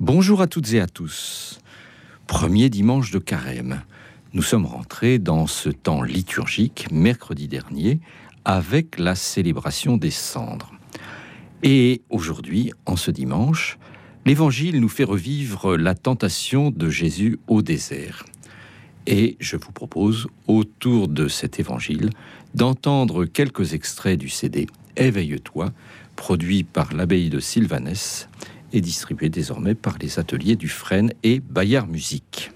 Bonjour à toutes et à tous. Premier dimanche de carême. Nous sommes rentrés dans ce temps liturgique mercredi dernier avec la célébration des cendres. Et aujourd'hui, en ce dimanche, l'Évangile nous fait revivre la tentation de Jésus au désert. Et je vous propose, autour de cet Évangile, d'entendre quelques extraits du CD Éveille-toi, produit par l'abbaye de Sylvanès est distribué désormais par les ateliers du Fresne et Bayard Musique.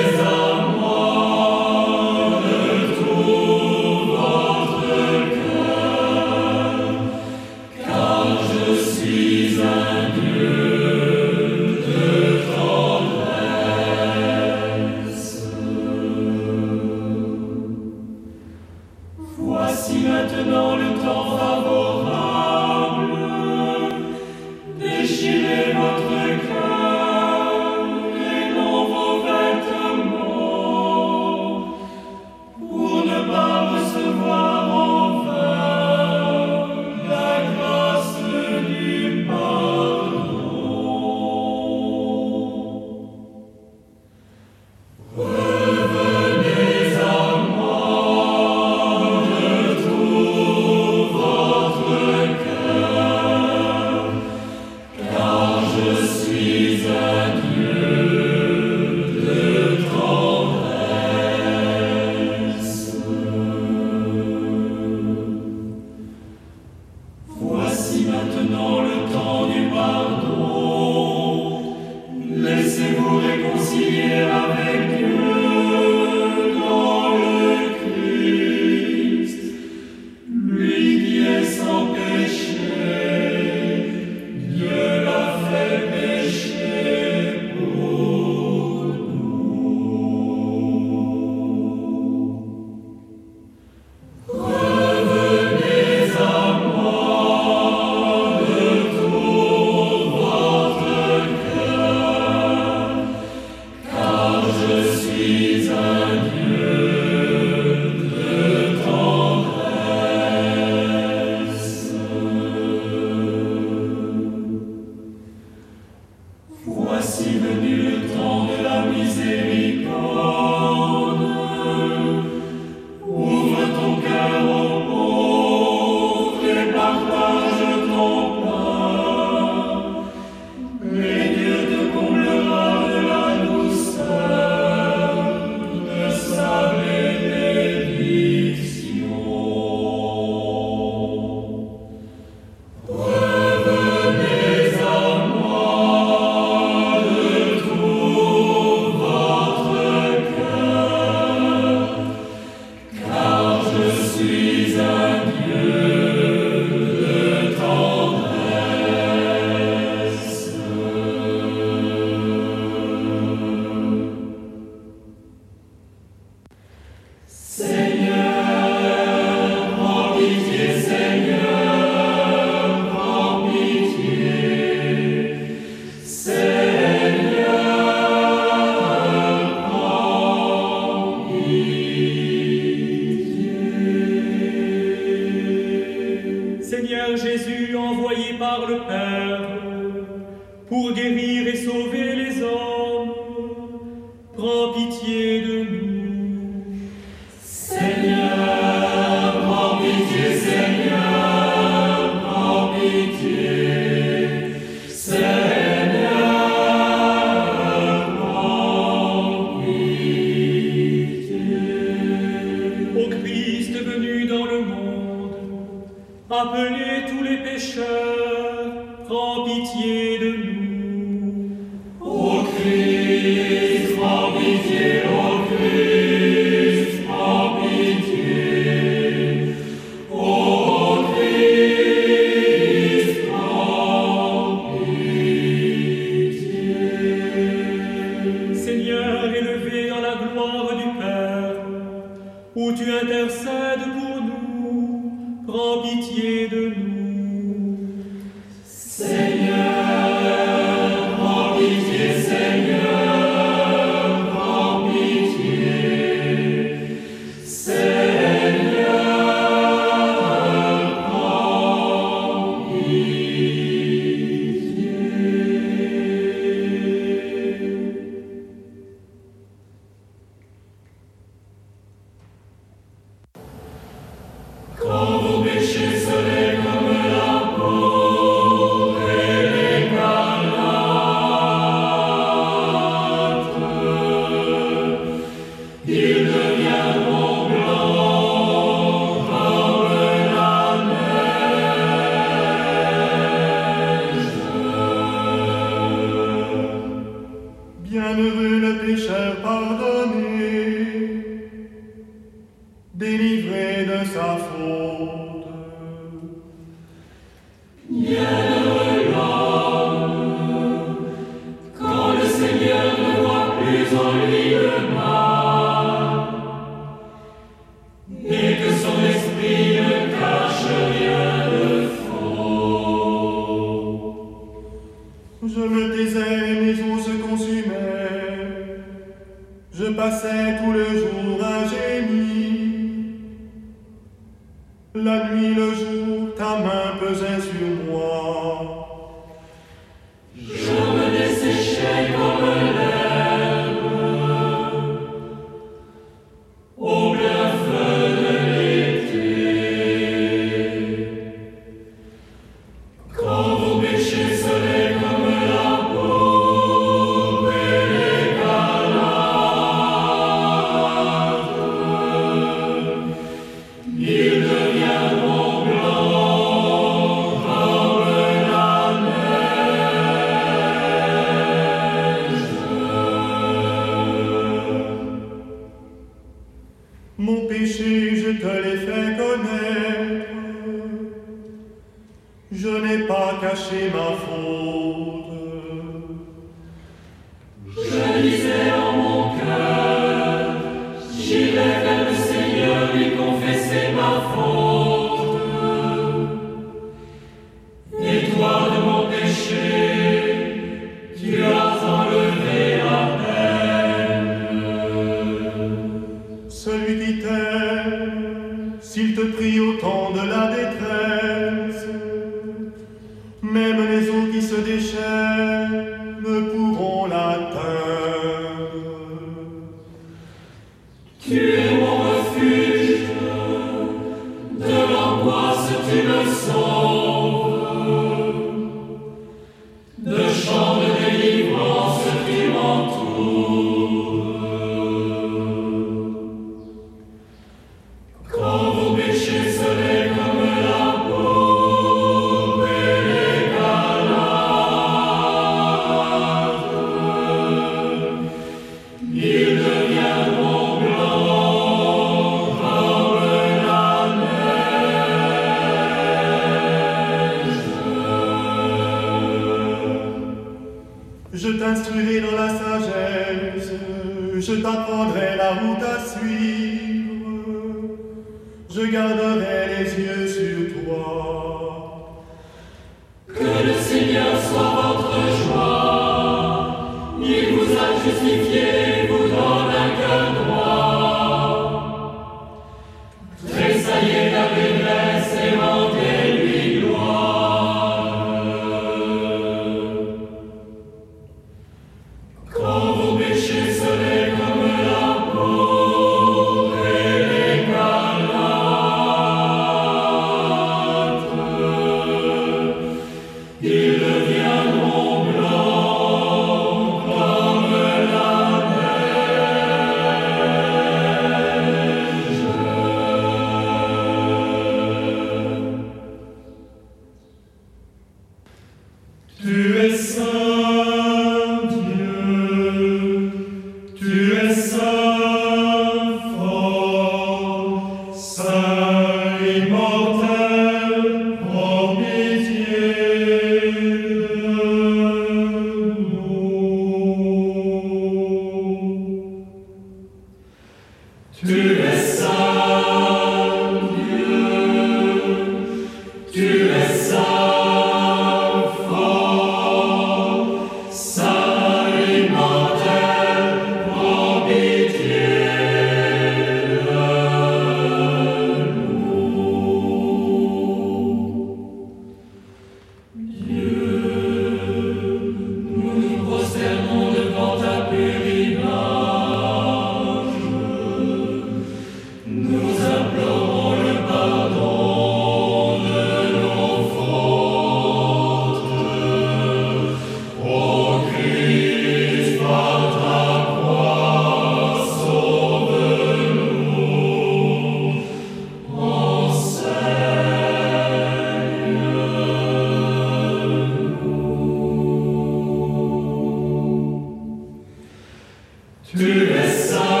To the sun.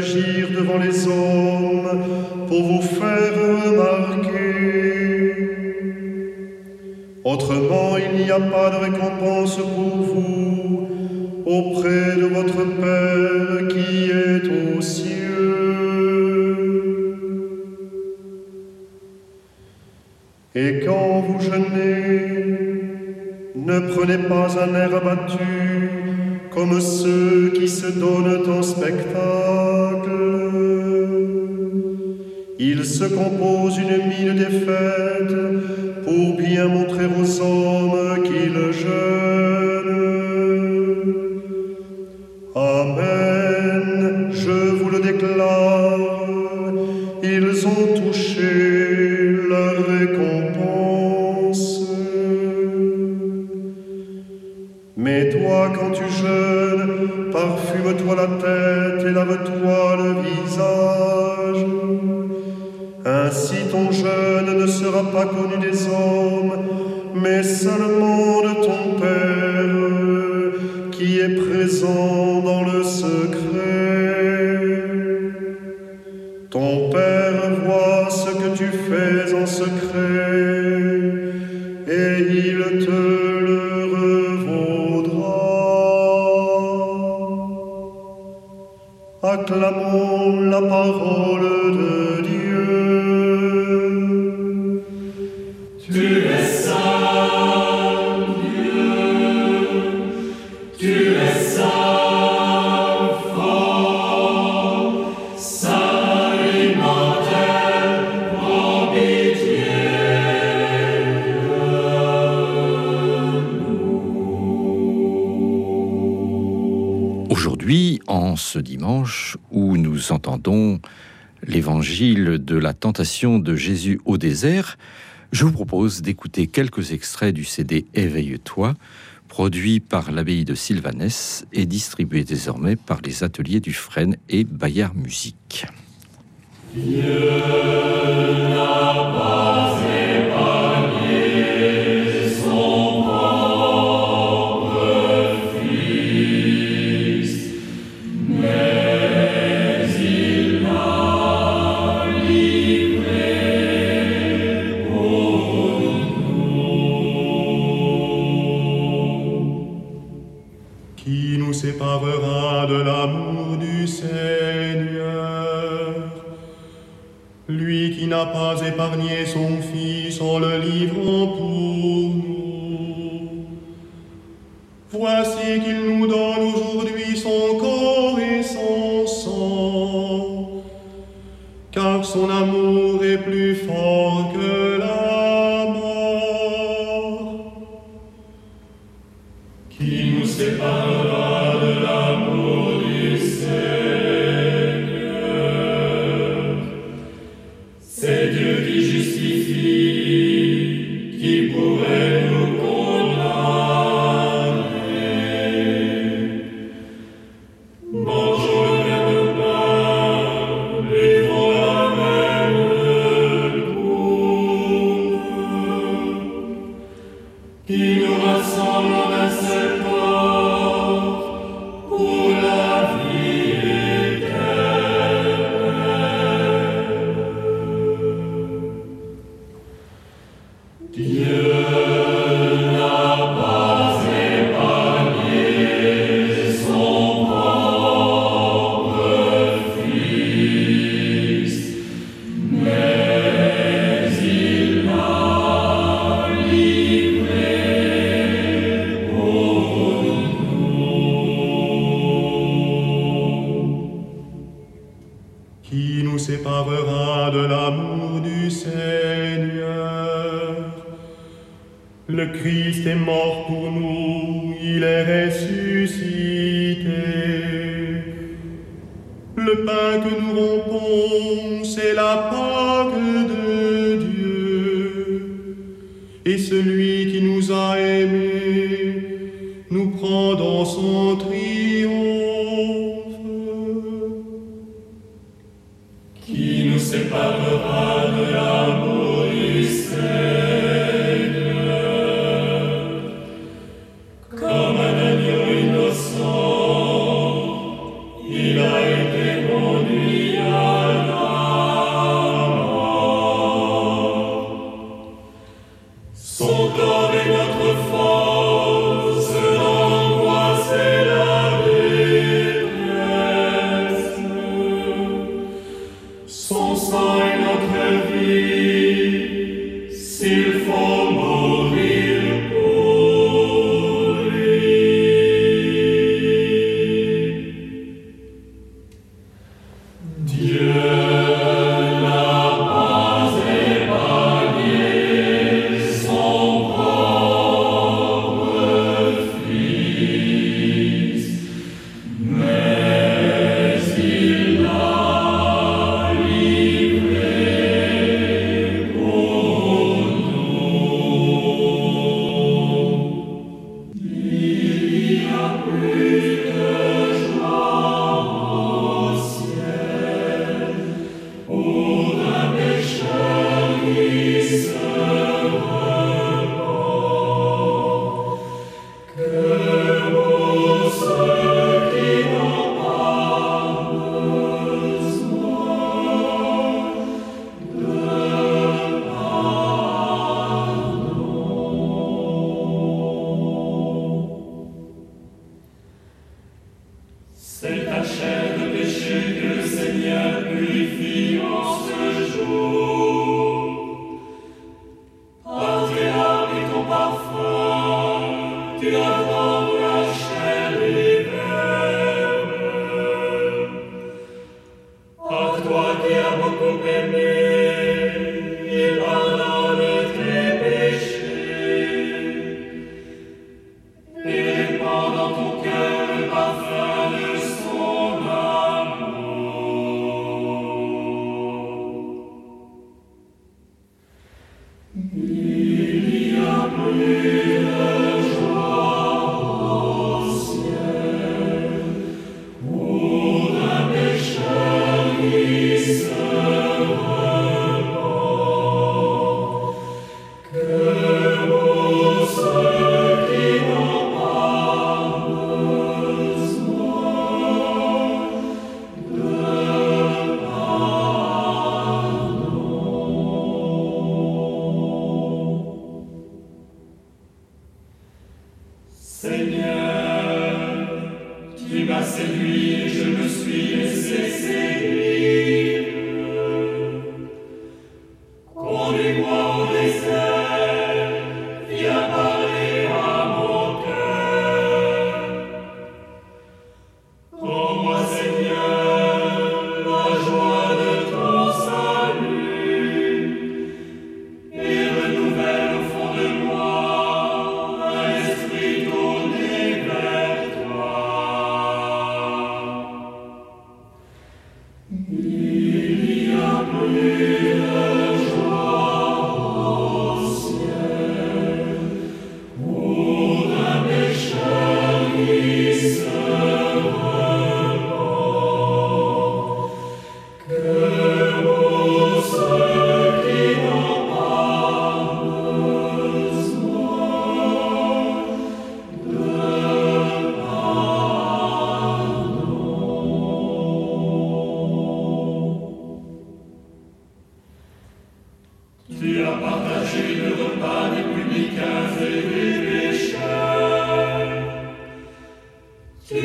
devant les hommes pour vous faire remarquer. Autrement, il n'y a pas de récompense pour vous auprès de votre Père qui est aux cieux. Et quand vous jeûnez, ne prenez pas un air abattu comme ceux qui se donnent en spectacle. il se compose une mine des fêtes pour bien montrer aux hommes qu'ils jeûnent. Amen, je vous le déclare. dimanche où nous entendons l'évangile de la tentation de Jésus au désert, je vous propose d'écouter quelques extraits du CD Éveille-toi, produit par l'abbaye de Sylvanès et distribué désormais par les ateliers du Fresne et Bayard Musique.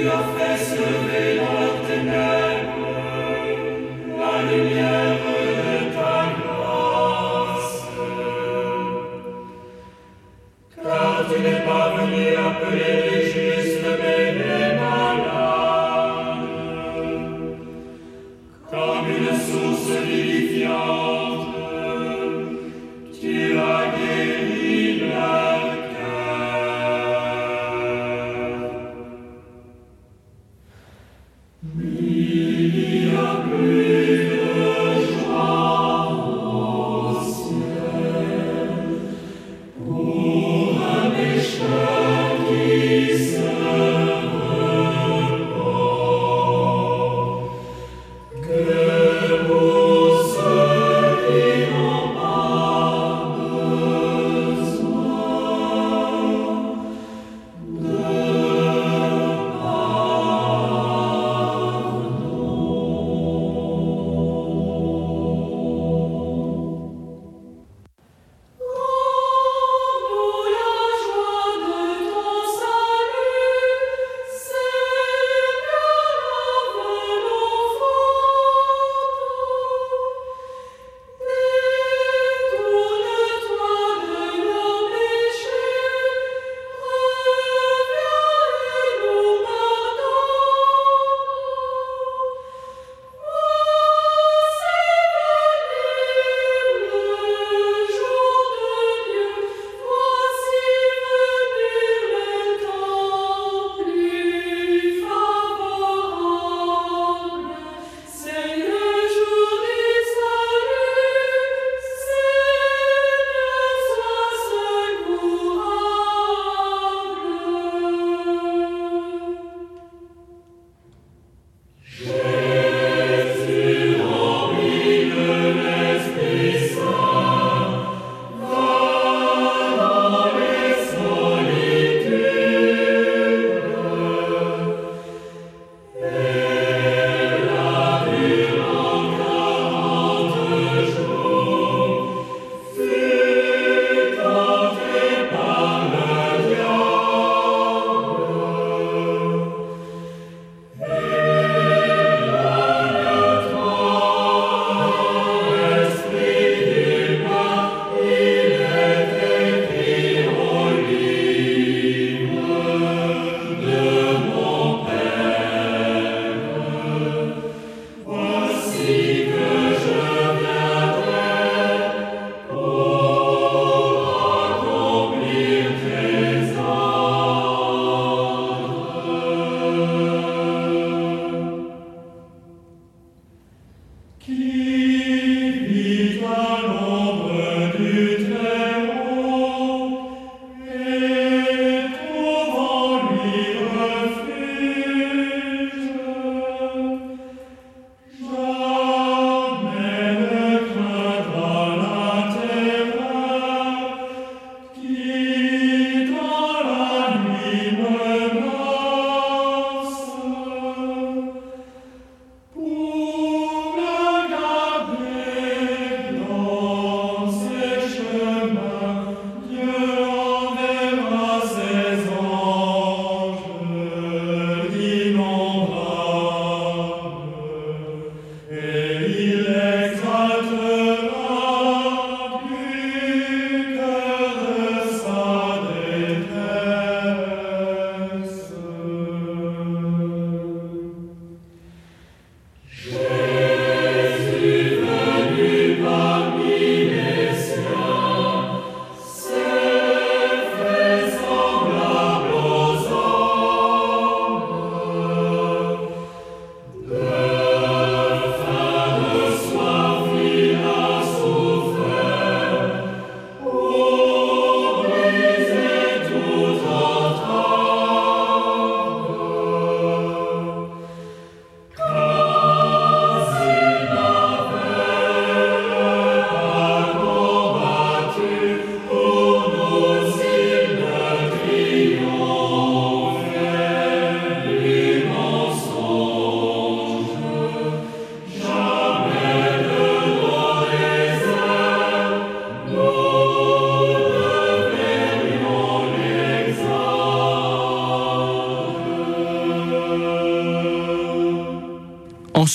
your face.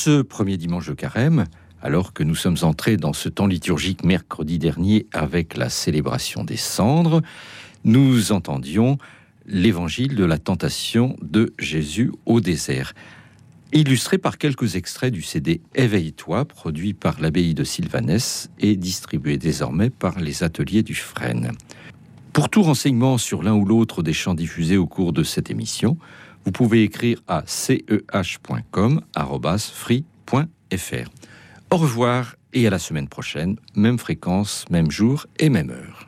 Ce premier dimanche de carême, alors que nous sommes entrés dans ce temps liturgique mercredi dernier avec la célébration des cendres, nous entendions l'évangile de la tentation de Jésus au désert, illustré par quelques extraits du CD Éveille-toi, produit par l'abbaye de Sylvanès et distribué désormais par les ateliers du Frêne. Pour tout renseignement sur l'un ou l'autre des chants diffusés au cours de cette émission, vous pouvez écrire à ceh.com.free.fr. Au revoir et à la semaine prochaine, même fréquence, même jour et même heure.